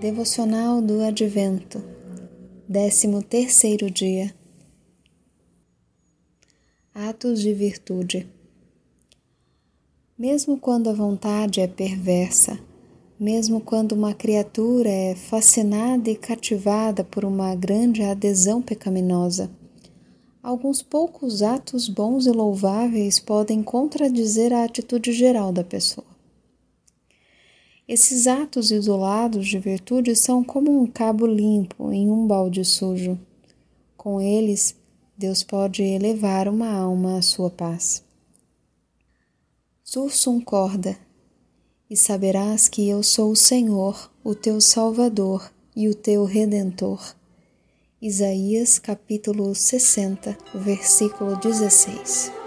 Devocional do Advento, 13 terceiro dia. Atos de virtude. Mesmo quando a vontade é perversa, mesmo quando uma criatura é fascinada e cativada por uma grande adesão pecaminosa, alguns poucos atos bons e louváveis podem contradizer a atitude geral da pessoa. Esses atos isolados de virtude são como um cabo limpo em um balde sujo. Com eles, Deus pode elevar uma alma à sua paz. Sursum corda, e saberás que eu sou o Senhor, o teu Salvador e o teu Redentor. Isaías capítulo 60, versículo 16.